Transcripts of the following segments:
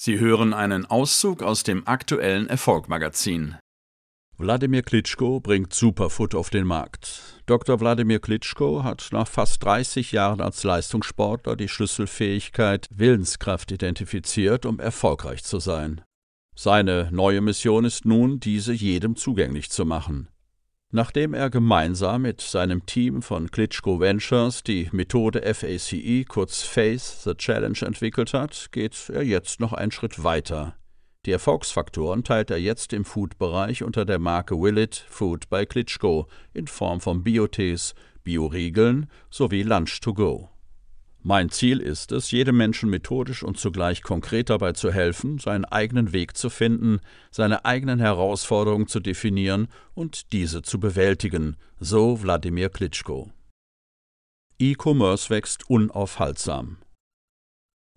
Sie hören einen Auszug aus dem aktuellen Erfolgmagazin. Wladimir Klitschko bringt Superfood auf den Markt. Dr. Wladimir Klitschko hat nach fast 30 Jahren als Leistungssportler die Schlüsselfähigkeit Willenskraft identifiziert, um erfolgreich zu sein. Seine neue Mission ist nun, diese jedem zugänglich zu machen. Nachdem er gemeinsam mit seinem Team von Klitschko Ventures die Methode FACE, kurz Face the Challenge, entwickelt hat, geht er jetzt noch einen Schritt weiter. Die Erfolgsfaktoren teilt er jetzt im Food-Bereich unter der Marke Willet Food bei Klitschko in Form von Biotees, Bioriegeln sowie Lunch to Go. Mein Ziel ist es, jedem Menschen methodisch und zugleich konkret dabei zu helfen, seinen eigenen Weg zu finden, seine eigenen Herausforderungen zu definieren und diese zu bewältigen, so Wladimir Klitschko. E-Commerce wächst unaufhaltsam.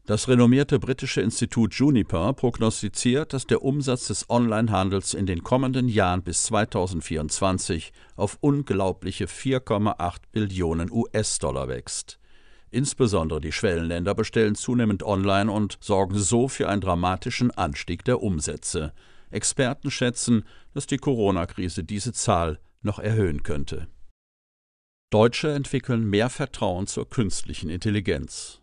Das renommierte britische Institut Juniper prognostiziert, dass der Umsatz des Onlinehandels in den kommenden Jahren bis 2024 auf unglaubliche 4,8 Billionen US-Dollar wächst. Insbesondere die Schwellenländer bestellen zunehmend online und sorgen so für einen dramatischen Anstieg der Umsätze. Experten schätzen, dass die Corona-Krise diese Zahl noch erhöhen könnte. Deutsche entwickeln mehr Vertrauen zur künstlichen Intelligenz.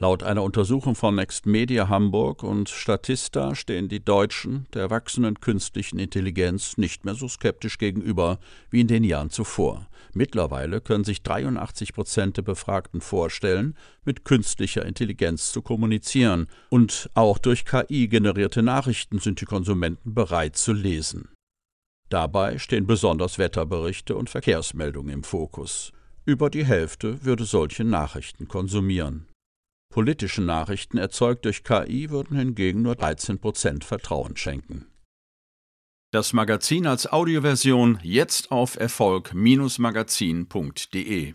Laut einer Untersuchung von Next Media Hamburg und Statista stehen die Deutschen der wachsenden künstlichen Intelligenz nicht mehr so skeptisch gegenüber wie in den Jahren zuvor. Mittlerweile können sich 83 Prozent der Befragten vorstellen, mit künstlicher Intelligenz zu kommunizieren, und auch durch KI generierte Nachrichten sind die Konsumenten bereit zu lesen. Dabei stehen besonders Wetterberichte und Verkehrsmeldungen im Fokus. Über die Hälfte würde solche Nachrichten konsumieren. Politische Nachrichten erzeugt durch KI würden hingegen nur 13 Prozent Vertrauen schenken. Das Magazin als Audioversion jetzt auf Erfolg-magazin.de